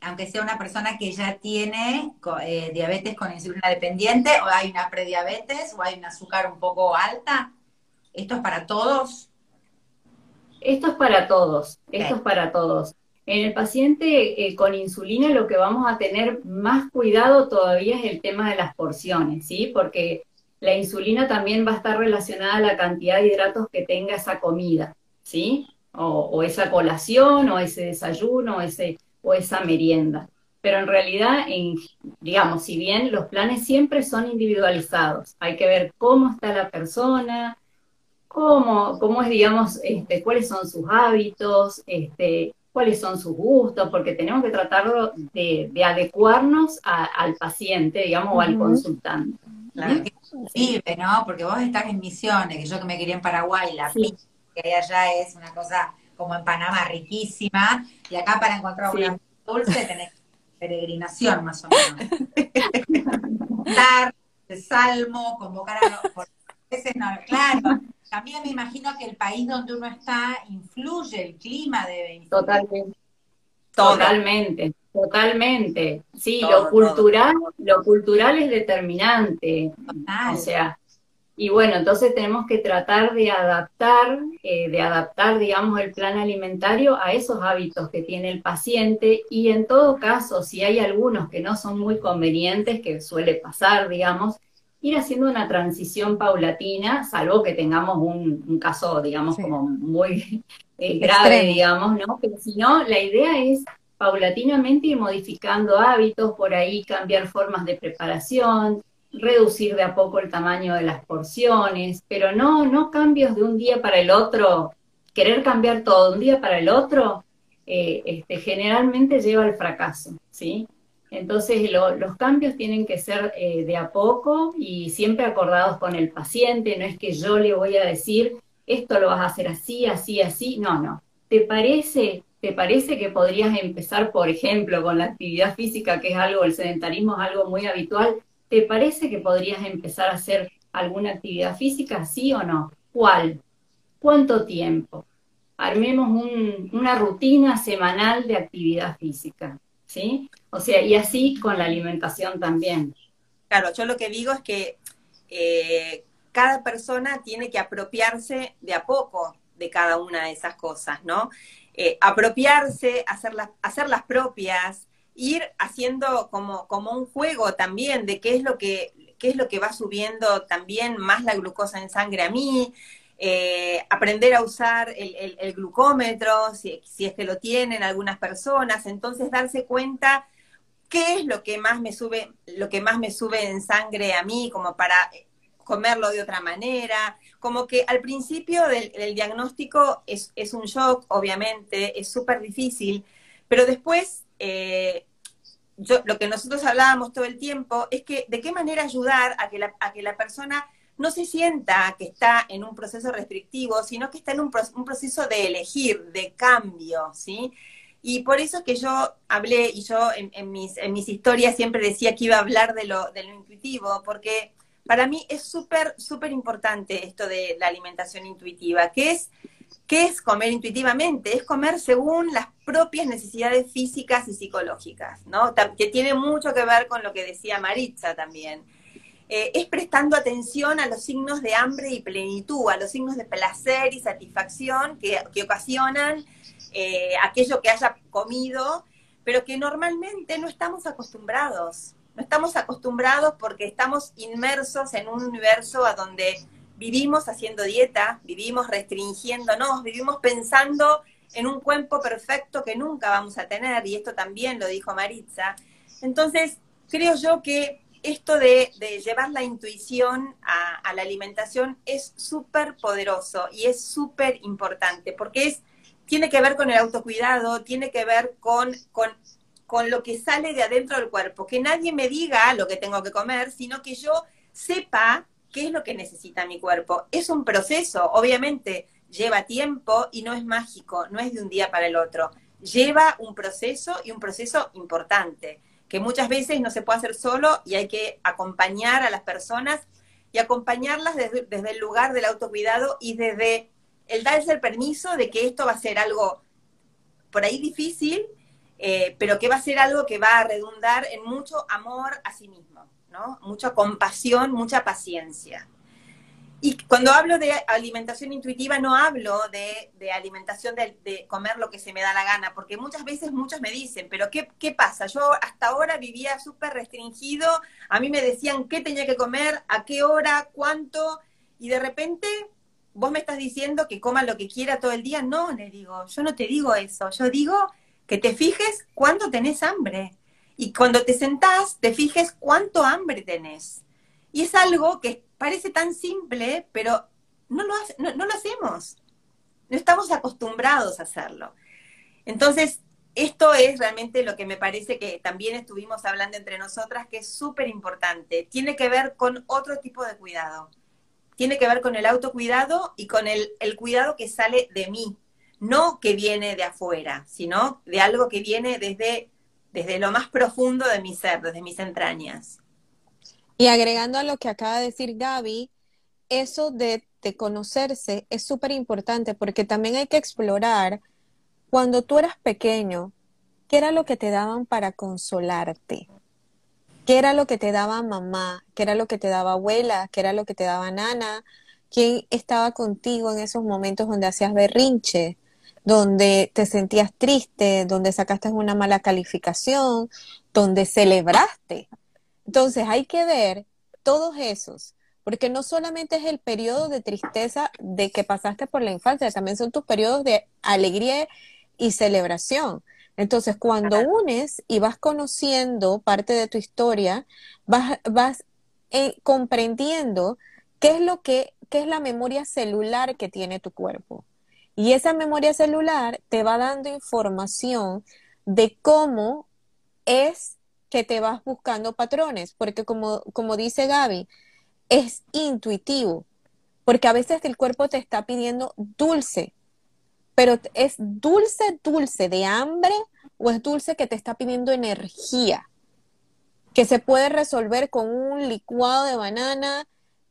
Aunque sea una persona que ya tiene eh, diabetes con insulina dependiente, o hay una prediabetes, o hay un azúcar un poco alta, ¿esto es para todos? Esto es para todos, esto es para todos. En el paciente eh, con insulina lo que vamos a tener más cuidado todavía es el tema de las porciones, ¿sí? Porque la insulina también va a estar relacionada a la cantidad de hidratos que tenga esa comida, ¿sí? O, esa colación, o ese desayuno, o, ese, o esa merienda. Pero en realidad, en, digamos, si bien los planes siempre son individualizados, hay que ver cómo está la persona, cómo, cómo es, digamos, este, cuáles son sus hábitos, este, cuáles son sus gustos, porque tenemos que tratarlo de, adecuarnos al paciente, digamos, o al consultante. Claro que vive, ¿no? Porque vos estás en misiones, que yo que me quería en Paraguay, la que allá es una cosa como en Panamá riquísima, y acá para encontrar una dulce tenés peregrinación más o menos. Dar salmo, convocar a los... Por veces no, claro. También me imagino que el país donde uno está influye, el clima debe Totalmente. Totalmente, totalmente. Sí, lo cultural, lo cultural es determinante. O sea, y bueno, entonces tenemos que tratar de adaptar, eh, de adaptar, digamos, el plan alimentario a esos hábitos que tiene el paciente y en todo caso, si hay algunos que no son muy convenientes, que suele pasar, digamos, ir haciendo una transición paulatina, salvo que tengamos un, caso, digamos, como muy eh, grave, digamos, ¿no? Pero si no, la idea es paulatinamente ir modificando hábitos, por ahí cambiar formas de preparación, reducir de a poco el tamaño de las porciones, pero no, no cambios de un día para el otro, querer cambiar todo de un día para el otro, eh, este, generalmente lleva al fracaso, ¿sí? Entonces los cambios tienen que ser eh, de a poco y siempre acordados con el paciente, no es que yo le voy a decir, esto lo vas a hacer así, así, así, no, no. ¿Te parece, ¿Te parece que podrías empezar, por ejemplo, con la actividad física, que es algo, el sedentarismo es algo muy habitual? ¿Te parece que podrías empezar a hacer alguna actividad física, sí o no? ¿Cuál? ¿Cuánto tiempo? Armemos una rutina semanal de actividad física, ¿sí? O sea, y así con la alimentación también. Claro, yo lo que digo es que eh, cada persona tiene que apropiarse de a poco de cada una de esas cosas, ¿no? Eh, apropiarse, hacerlas, hacerlas propias, ir haciendo como, como un juego también de qué es lo que qué es lo que va subiendo también más la glucosa en sangre a mí, eh, aprender a usar el, glucómetro, si, es que lo tienen algunas personas, entonces darse cuenta qué es lo que más me sube, lo que más me sube en sangre a mí, como para comerlo de otra manera, como que al principio del, diagnóstico es, es, un shock, obviamente, es súper difícil, pero después eh, yo, lo que nosotros hablábamos todo el tiempo es que de qué manera ayudar a que la, a que la persona no se sienta que está en un proceso restrictivo, sino que está en un, proceso de elegir, de cambio, ¿sí? Y por eso es que yo hablé, y yo en, mis, en mis historias siempre decía que iba a hablar de lo, de lo intuitivo, porque para mí es súper, súper importante esto de la alimentación intuitiva, que es ¿Qué es comer intuitivamente? Es comer según las propias necesidades físicas y psicológicas, ¿no? Que tiene mucho que ver con lo que decía Maritza también. Eh, es prestando atención a los signos de hambre y plenitud, a los signos de placer y satisfacción que, ocasionan eh, aquello que haya comido, pero que normalmente no estamos acostumbrados. No estamos acostumbrados porque estamos inmersos en un universo a donde vivimos haciendo dieta, vivimos restringiéndonos, vivimos pensando en un cuerpo perfecto que nunca vamos a tener, y esto también lo dijo Maritza. Entonces, creo yo que esto de, llevar la intuición a, la alimentación es súper poderoso y es súper importante, porque es, tiene que ver con el autocuidado, tiene que ver con, con, con lo que sale de adentro del cuerpo, que nadie me diga lo que tengo que comer, sino que yo sepa qué es lo que necesita mi cuerpo. Es un proceso, obviamente lleva tiempo y no es mágico, no es de un día para el otro. Lleva un proceso y un proceso importante, que muchas veces no se puede hacer solo y hay que acompañar a las personas y acompañarlas desde, el lugar del autocuidado y desde el darse el permiso de que esto va a ser algo por ahí difícil, eh, pero que va a ser algo que va a redundar en mucho amor a sí mismo. Mucha compasión, mucha paciencia. Y cuando hablo de alimentación intuitiva, no hablo de, alimentación de, comer lo que se me da la gana, porque muchas veces muchos me dicen, pero ¿qué, qué pasa? Yo hasta ahora vivía súper restringido, a mí me decían qué tenía que comer, a qué hora, cuánto, y de repente vos me estás diciendo que coma lo que quiera todo el día. No, le digo, yo no te digo eso, yo digo que te fijes cuándo tenés hambre y cuando te sentás, te fijes cuánto hambre tenés. Y es algo que parece tan simple, pero no lo, no, lo hacemos. No estamos acostumbrados a hacerlo. Entonces, esto es realmente lo que me parece que también estuvimos hablando entre nosotras, que es súper importante. Tiene que ver con otro tipo de cuidado. Tiene que ver con el autocuidado y con el, el, cuidado que sale de mí, no que viene de afuera, sino de algo que viene desde desde lo más profundo de mi ser, desde mis entrañas. Y agregando a lo que acaba de decir Gaby, eso de, conocerse es súper importante porque también hay que explorar cuando tú eras pequeño, qué era lo que te daban para consolarte, qué era lo que te daba mamá, qué era lo que te daba abuela, qué era lo que te daba nana, quién estaba contigo en esos momentos donde hacías berrinche, donde te sentías triste, donde sacaste una mala calificación, donde celebraste. Entonces hay que ver todos esos, porque no solamente es el periodo de tristeza de que pasaste por la infancia, también son tus periodos de alegría y celebración. Entonces, cuando unes y vas conociendo parte de tu historia, vas, vas eh, comprendiendo qué es lo que, qué es la memoria celular que tiene tu cuerpo. Y esa memoria celular te va dando información de cómo es que te vas buscando patrones, porque como, como dice Gaby, es intuitivo, porque a veces el cuerpo te está pidiendo dulce, pero es dulce, dulce de hambre o es dulce que te está pidiendo energía, que se puede resolver con un licuado de banana,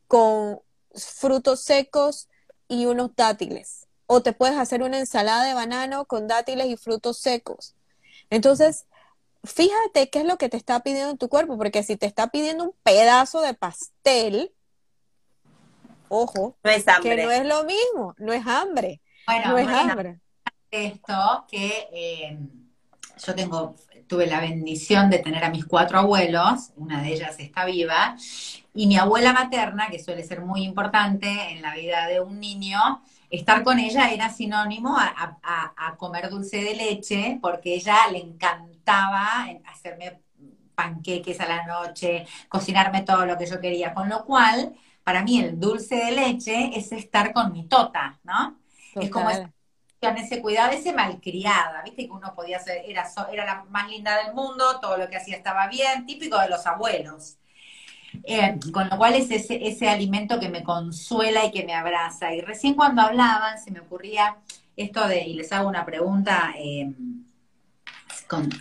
con frutos secos y unos dátiles. O te puedes hacer una ensalada de banano con dátiles y frutos secos. Entonces, fíjate qué es lo que te está pidiendo tu cuerpo, porque si te está pidiendo un pedazo de pastel, ojo, que no es lo mismo, no es hambre. Bueno, no es hambre. Esto que eh, yo tengo, tuve la bendición de tener a mis cuatro abuelos, una de ellas está viva, y mi abuela materna, que suele ser muy importante en la vida de un niño, estar con ella era sinónimo a, a, comer dulce de leche, porque ella le encantaba hacerme panqueques a la noche, cocinarme todo lo que yo quería, con lo cual, para mí el dulce de leche es estar con mi tota, ¿no? Es como ese cuidado, ese malcriada, viste que uno podía ser, era, era la más linda del mundo, todo lo que hacía estaba bien, típico de los abuelos. Eh, con lo cual es ese, ese alimento que me consuela y que me abraza. Y recién cuando hablaban se me ocurría esto de, y les hago una pregunta, eh,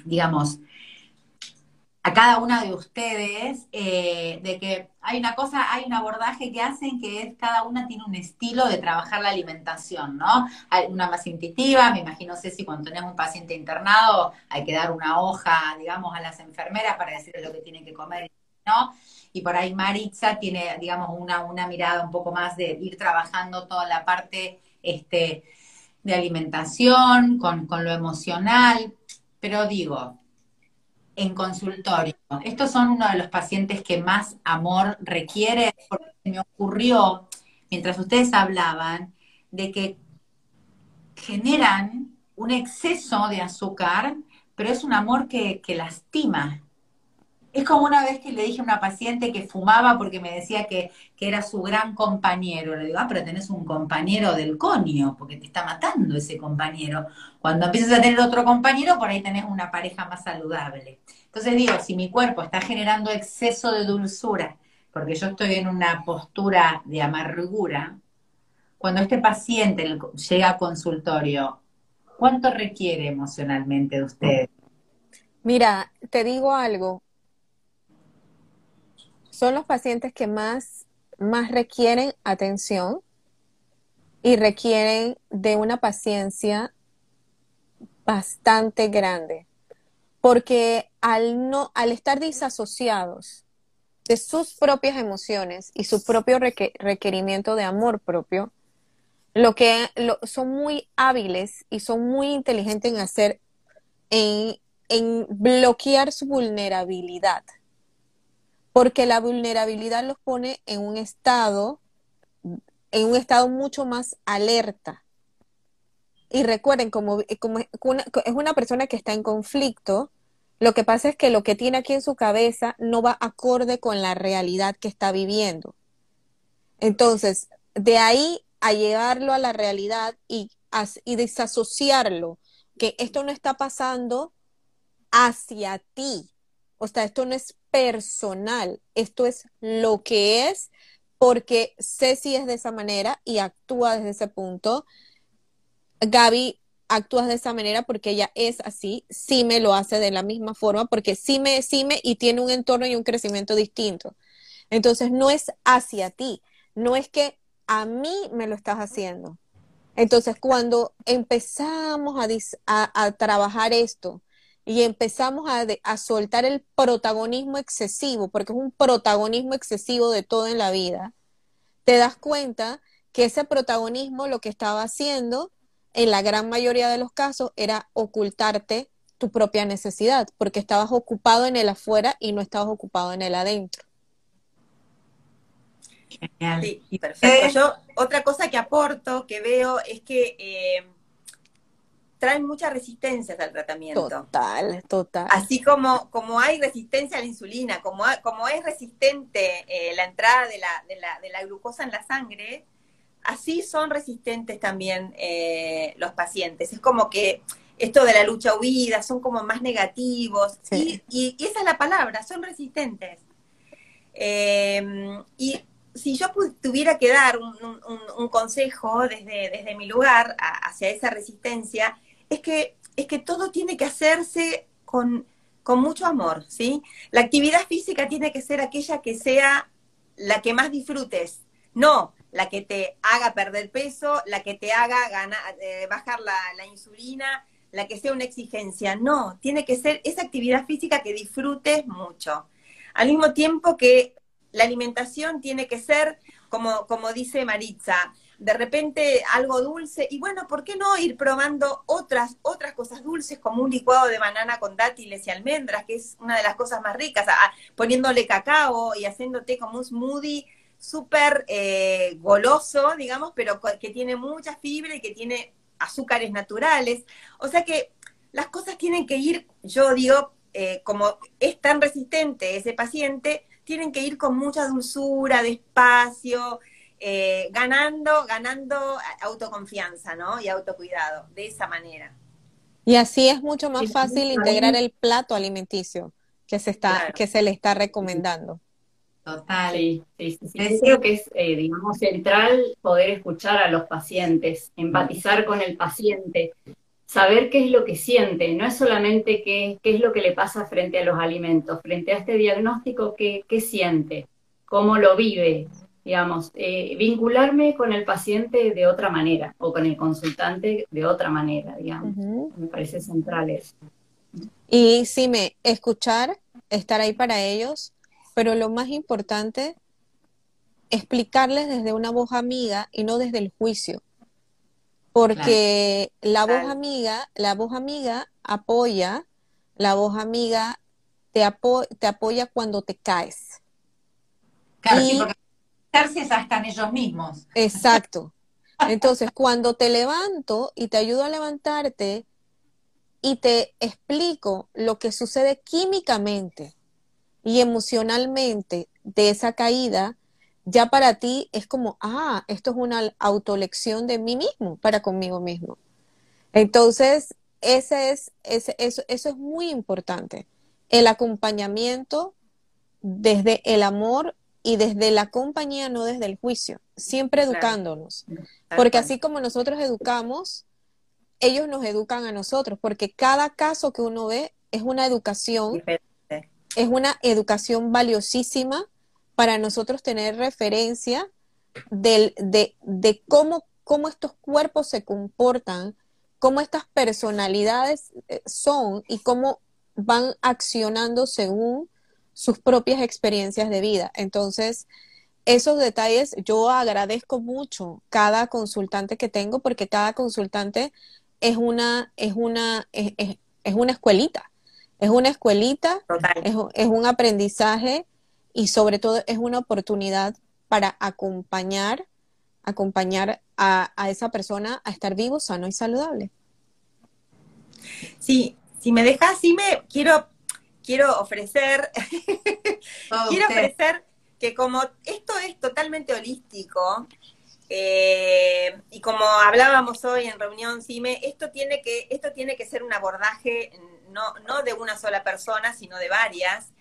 digamos, a cada una de ustedes eh, de que hay una cosa, hay un abordaje que hacen que es cada una tiene un estilo de trabajar la alimentación, ¿no? Hay una más intuitiva, me imagino si cuando tenemos un paciente internado hay que dar una hoja, digamos, a las enfermeras para decirles lo que tienen que comer, ¿no? Y por ahí Maritza tiene, digamos, una, una mirada un poco más de ir trabajando toda la parte este, de alimentación, con, con lo emocional, pero digo, en consultorio. Estos son uno de los pacientes que más amor requiere, porque me ocurrió, mientras ustedes hablaban, de que generan un exceso de azúcar, pero es un amor que, que lastima, es como una vez que le dije a una paciente que fumaba porque me decía que, era su gran compañero. Le digo, ah, pero tenés un compañero del conio, porque te está matando ese compañero. Cuando empiezas a tener otro compañero, por ahí tenés una pareja más saludable. Entonces digo, si mi cuerpo está generando exceso de dulzura, porque yo estoy en una postura de amargura, cuando este paciente llega a consultorio, ¿cuánto requiere emocionalmente de usted? Mira, te digo algo, son los pacientes que más, más requieren atención y requieren de una paciencia bastante grande, porque al, no, al estar disasociados de sus propias emociones y su propio requerimiento de amor propio, lo que son muy hábiles y son muy inteligentes en hacer, en, en bloquear su vulnerabilidad porque la vulnerabilidad los pone en un estado, en un estado mucho más alerta. Y recuerden, como, como es una persona que está en conflicto, lo que pasa es que lo que tiene aquí en su cabeza no va acorde con la realidad que está viviendo. Entonces, de ahí a llevarlo a la realidad y, y desasociarlo, que esto no está pasando hacia ti. O sea, esto no es personal, esto es lo que es, porque Ceci es de esa manera y actúa desde ese punto. Gaby actúa de esa manera porque ella es así, sí me lo hace de la misma forma, porque sí me, sí me y tiene un entorno y un crecimiento distinto. Entonces no es hacia ti, no es que a mí me lo estás haciendo. Entonces cuando empezamos a, a trabajar esto, y empezamos a, soltar el protagonismo excesivo, porque es un protagonismo excesivo de todo en la vida, te das cuenta que ese protagonismo lo que estaba haciendo, en la gran mayoría de los casos, era ocultarte tu propia necesidad, porque estabas ocupado en el afuera y no estabas ocupado en el adentro. Sí, perfecto. Yo, otra cosa que aporto, que veo, es que eh, traen muchas resistencias al tratamiento. Total, total. Así como, como hay resistencia a la insulina, como, como es resistente eh, la entrada de la, de, la, de la glucosa en la sangre, así son resistentes también eh, los pacientes. Es como que esto de la lucha huida son como más negativos. Y, y, esa es la palabra, son resistentes. Em, y si yo tuviera que dar un, consejo desde, desde, mi lugar hacia esa resistencia, es que, es que todo tiene que hacerse con, con mucho amor, ¿sí? La actividad física tiene que ser aquella que sea la que más disfrutes, no la que te haga perder peso, la que te haga eh, bajar la, la, insulina, la que sea una exigencia. No, tiene que ser esa actividad física que disfrutes mucho. Al mismo tiempo que la alimentación tiene que ser, como, como dice Maritza, de repente algo dulce, y bueno, ¿por qué no ir probando otras, otras cosas dulces como un licuado de banana con dátiles y almendras, que es una de las cosas más ricas, poniéndole cacao y haciéndote como un smoothie súper eh, goloso, digamos, pero que tiene mucha fibra y que tiene azúcares naturales. O sea que las cosas tienen que ir, yo digo, eh, como es tan resistente ese paciente, tienen que ir con mucha dulzura, despacio, eh, ganando, ganando autoconfianza, ¿no? Y autocuidado, de esa manera. Y así es mucho más fácil integrar el plato alimenticio que se está, que se le está recomendando. Total. Sí, sí, sí, Creo que es, eh, digamos, central poder escuchar a los pacientes, empatizar con el paciente, saber qué es lo que siente, no es solamente qué, qué es lo que le pasa frente a los alimentos, frente a este diagnóstico, qué, qué siente, cómo lo vive, digamos, eh, vincularme con el paciente de otra manera o con el consultante de otra manera, digamos. Me parece central eso. Y sí, me escuchar, estar ahí para ellos, pero lo más importante, explicarles desde una voz amiga y no desde el juicio. Porque la voz amiga, la voz amiga apoya, la voz amiga te, te apoya cuando te caes. Claro, sí, porque hasta en ellos mismos. Exacto. Entonces, cuando te levanto y te ayudo a levantarte y te explico lo que sucede químicamente, y emocionalmente de esa caída, ya para ti es como, ah, esto es una autolección de mí mismo, para conmigo mismo. Entonces, ese es, ese, eso, eso es muy importante. El acompañamiento desde el amor y desde la compañía, no desde el juicio, siempre educándonos. Porque así como nosotros educamos, ellos nos educan a nosotros, porque cada caso que uno ve es una educación es una educación valiosísima para nosotros tener referencia de, cómo, cómo estos cuerpos se comportan, cómo estas personalidades eh, son y cómo van accionando según sus propias experiencias de vida. Entonces, esos detalles yo agradezco mucho cada consultante que tengo porque cada consultante es una, es una, es una escuelita. Es una escuelita, es, un aprendizaje y sobre todo es una oportunidad para acompañar, acompañar a, esa persona a estar vivo, sano y saludable. Sí, si me dejas, sí me quiero, quiero ofrecer, quiero ofrecer que como esto es totalmente holístico, eh, y como hablábamos hoy en reunión, Cime, esto tiene que, esto tiene que ser un abordaje no, no de una sola persona, sino de varias.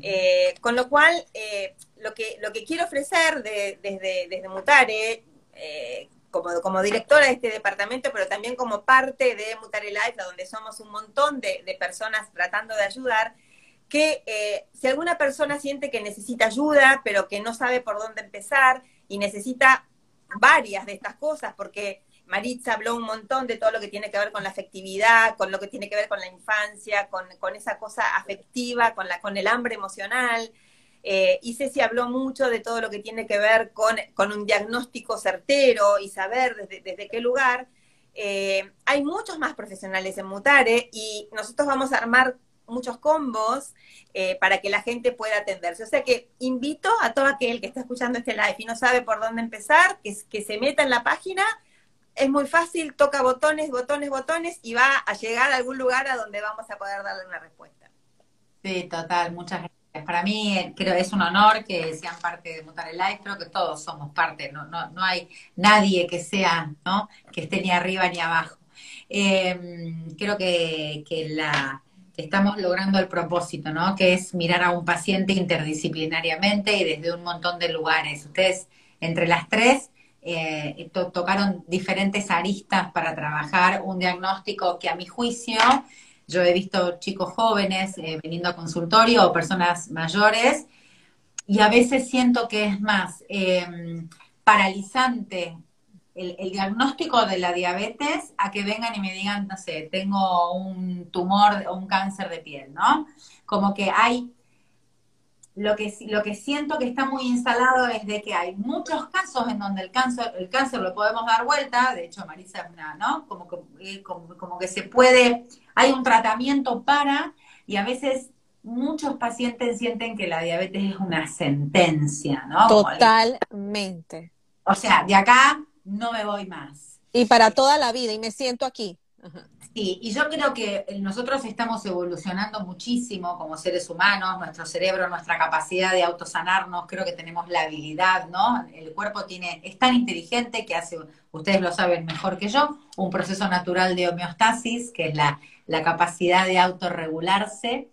Eh, con lo cual, eh, lo, que, lo que quiero ofrecer desde, desde Mutare, como, como directora de este departamento, pero también como parte de Mutare Life, donde somos un montón de, de personas tratando de ayudar, que si alguna persona siente que necesita ayuda, pero que no sabe por dónde empezar y necesita varias de estas cosas, porque Maritza habló un montón de todo lo que tiene que ver con la afectividad, con lo que tiene que ver con la infancia, con, esa cosa afectiva, con, la, con el hambre emocional. Eh, y Ceci habló mucho de todo lo que tiene que ver con, con un diagnóstico certero y saber desde, desde qué lugar. Eh, hay muchos más profesionales en Mutare y nosotros vamos a armar muchos combos eh, para que la gente pueda atenderse. O sea que invito a todo aquel que está escuchando este live y no sabe por dónde empezar, que, que se meta en la página. Es muy fácil, toca botones, botones, botones y va a llegar a algún lugar a donde vamos a poder darle una respuesta. Sí, total, muchas gracias. Para mí eh, creo es un honor que sean parte de Mutar el Live, creo que todos somos parte, no, no, no hay nadie que sea, ¿no? que esté ni arriba ni abajo. Em, creo que, la, estamos logrando el propósito, ¿no? Que es mirar a un paciente interdisciplinariamente y desde un montón de lugares. Ustedes, entre las tres, eh, tocaron diferentes aristas para trabajar un diagnóstico que a mi juicio, yo he visto chicos jóvenes eh, viniendo a consultorio o personas mayores, y a veces siento que es más em, paralizante el, diagnóstico de la diabetes a que vengan y me digan, no sé, tengo un tumor o un cáncer de piel, ¿no? Como que hay, lo que, lo que siento que está muy instalado es de que hay muchos casos en donde el cáncer, el cáncer lo podemos dar vuelta, de hecho Marisa es una, ¿no? Como, eh, como, como que se puede, hay un tratamiento para, y a veces muchos pacientes sienten que la diabetes es una sentencia, ¿no? Totalmente. O sea, de acá no me voy más. Y para toda la vida, y me siento aquí. Sí, y yo creo que nosotros estamos evolucionando muchísimo como seres humanos, nuestro cerebro, nuestra capacidad de autosanarnos, creo que tenemos la habilidad, ¿no? El cuerpo tiene, es tan inteligente que hace, ustedes lo saben mejor que yo, un proceso natural de homeostasis, que es la, la capacidad de autorregularse.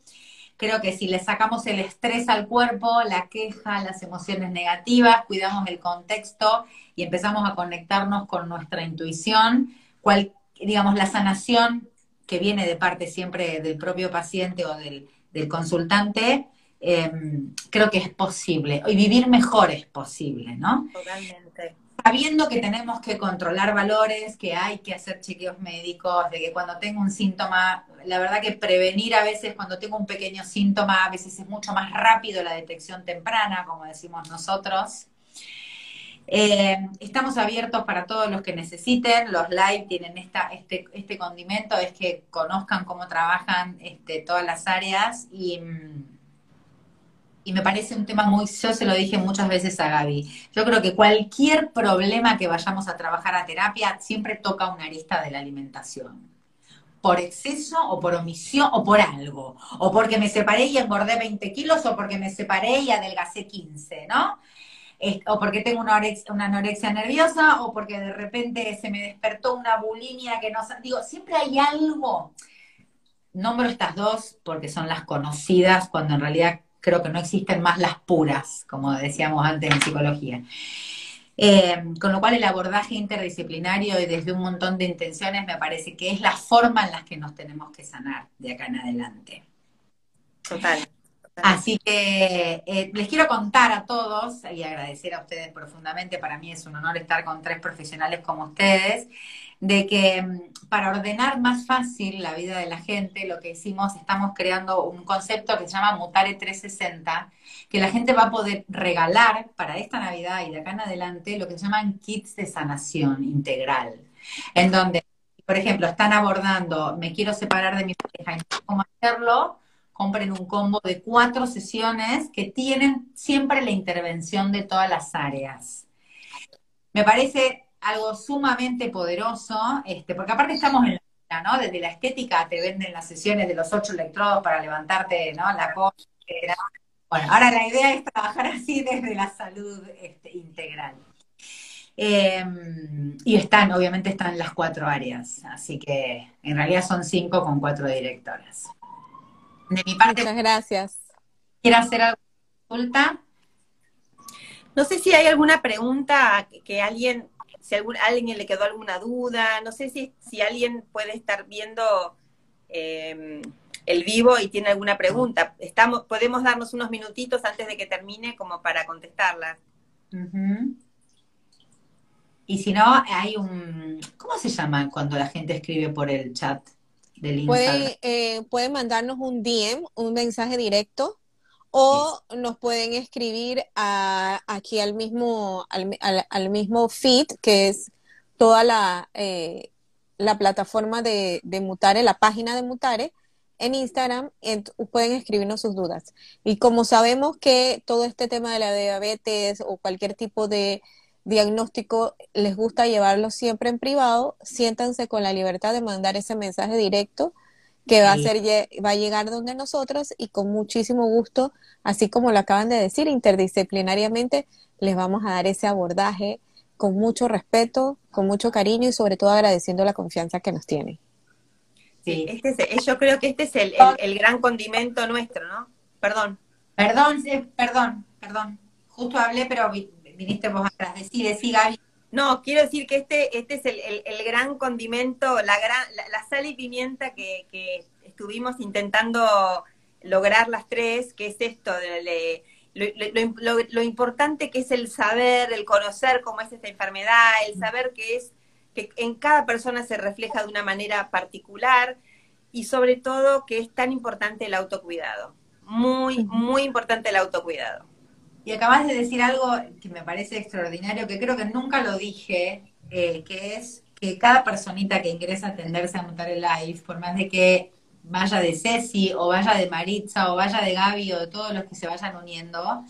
Creo que si le sacamos el estrés al cuerpo, la queja, las emociones negativas, cuidamos el contexto y empezamos a conectarnos con nuestra intuición, cual, digamos, la sanación que viene de parte siempre del propio paciente o del, consultante, em, creo que es posible. Y vivir mejor es posible, ¿no? Totalmente sabiendo que tenemos que controlar valores, que hay que hacer chequeos médicos, de que cuando tengo un síntoma, la verdad que prevenir a veces cuando tengo un pequeño síntoma, a veces es mucho más rápido la detección temprana, como decimos nosotros. Eh, estamos abiertos para todos los que necesiten. Los live tienen esta, este, este condimento, es que conozcan cómo trabajan este, todas las áreas y y me parece un tema muy, yo se lo dije muchas veces a Gaby, yo creo que cualquier problema que vayamos a trabajar a terapia siempre toca una arista de la alimentación. Por exceso o por omisión o por algo. O porque me separé y engordé 20 kilos o porque me separé y adelgacé 15, ¿no? o porque tengo una una anorexia nerviosa o porque de repente se me despertó una bulimia que no... Digo, siempre hay algo. Nombro estas dos porque son las conocidas cuando en realidad creo que no existen más las puras, como decíamos antes en psicología. Eh, con lo cual el abordaje interdisciplinario y desde un montón de intenciones me parece que es la forma en la que nos tenemos que sanar de acá en adelante. Total. Así que eh, les quiero contar a todos y agradecer a ustedes profundamente, para mí es un honor estar con tres profesionales como ustedes, de que mm, para ordenar más fácil la vida de la gente, lo que hicimos, estamos creando un concepto que se llama Mutare 360, que la gente va a poder regalar para esta Navidad y de acá en adelante lo que se llaman kits de sanación integral, en donde, por ejemplo, están abordando, me quiero separar de mi pareja cómo hacerlo, compren un combo de cuatro sesiones que tienen siempre la intervención de todas las áreas. Me parece algo sumamente poderoso, este, porque aparte estamos en la, ¿no? Desde la estética te venden las sesiones de los ocho electrodos para levantarte, ¿no? La cosa. Bueno, ahora la idea es trabajar así desde la salud este, integral. Em, y están, obviamente están las cuatro áreas, así que en realidad son cinco con cuatro directoras. De mi parte, Muchas gracias. ¿Quiere hacer alguna consulta? No sé si hay alguna pregunta que alguien si algún, a alguien le quedó alguna duda, no sé si, si alguien puede estar viendo em, el vivo y tiene alguna pregunta. Estamos, podemos darnos unos minutitos antes de que termine como para contestarla. Y si no, hay un... ¿Cómo se llama cuando la gente escribe por el chat del Instagram? Puede, eh, mandarnos un DM, un mensaje directo o nos pueden escribir aquí al mismo, al, mismo feed, que es toda la, eh, la plataforma de, Mutare, la página de Mutare, en Instagram pueden escribirnos sus dudas. Y como sabemos que todo este tema de la diabetes o cualquier tipo de diagnóstico les gusta llevarlo siempre en privado, siéntanse con la libertad de mandar ese mensaje directo que va a ser va a llegar donde nosotros y con muchísimo gusto, así como lo acaban de decir, interdisciplinariamente les vamos a dar ese abordaje con mucho respeto, con mucho cariño y sobre todo agradeciendo la confianza que nos tienen. Sí, este es, yo creo que este es el, el, gran condimento nuestro, ¿no? Perdón. Perdón, perdón, perdón. Justo hablé, pero viniste vos atrás. Decí, decí, Gaby. No, quiero decir que este, este es el, el, gran condimento, la, gran, la, sal y pimienta que, que, estuvimos intentando lograr las tres, que es esto de, lo, lo, importante que es el saber, el conocer cómo es esta enfermedad, el saber que es que en cada persona se refleja de una manera particular y sobre todo que es tan importante el autocuidado. Muy, muy importante el autocuidado. Y acabas de decir algo que me parece extraordinario, que creo que nunca lo dije, eh, que es que cada personita que ingresa a atenderse a montar el live, por más de que vaya de Ceci o vaya de Maritza o vaya de Gaby o de todos los que se vayan uniendo,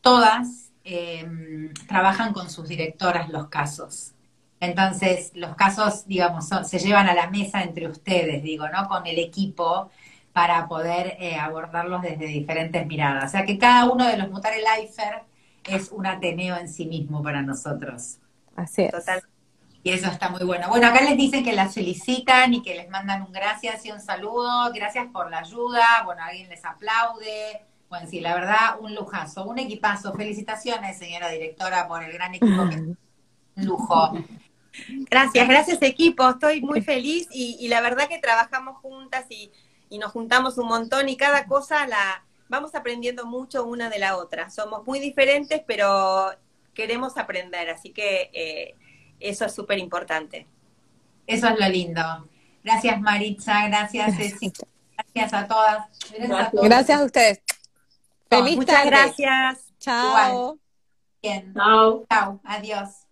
todas em, trabajan con sus directoras los casos. Entonces, los casos, digamos, se llevan a la mesa entre ustedes, digo, ¿no? Con el equipo para poder eh, abordarlos desde diferentes miradas. O sea que cada uno de los Mutare Lifer es un Ateneo en sí mismo para nosotros. Así es. Total. Y eso está muy bueno. Bueno, acá les dicen que las felicitan y que les mandan un gracias y un saludo. Gracias por la ayuda. Bueno, alguien les aplaude. Bueno, sí, la verdad, un lujazo, un equipazo. Felicitaciones, señora directora, por el gran equipo que un lujo. Gracias, gracias equipo. Estoy muy feliz y, y la verdad que trabajamos juntas y y nos juntamos un montón y cada cosa la vamos aprendiendo mucho una de la otra. Somos muy diferentes, pero queremos aprender, así que eh, eso es súper importante. Eso es lo lindo. Gracias Maritza, gracias Ceci, gracias a todas. Gracias a, ustedes. Feliz Muchas gracias. Chao. Bien. Chao. Chao. Adiós.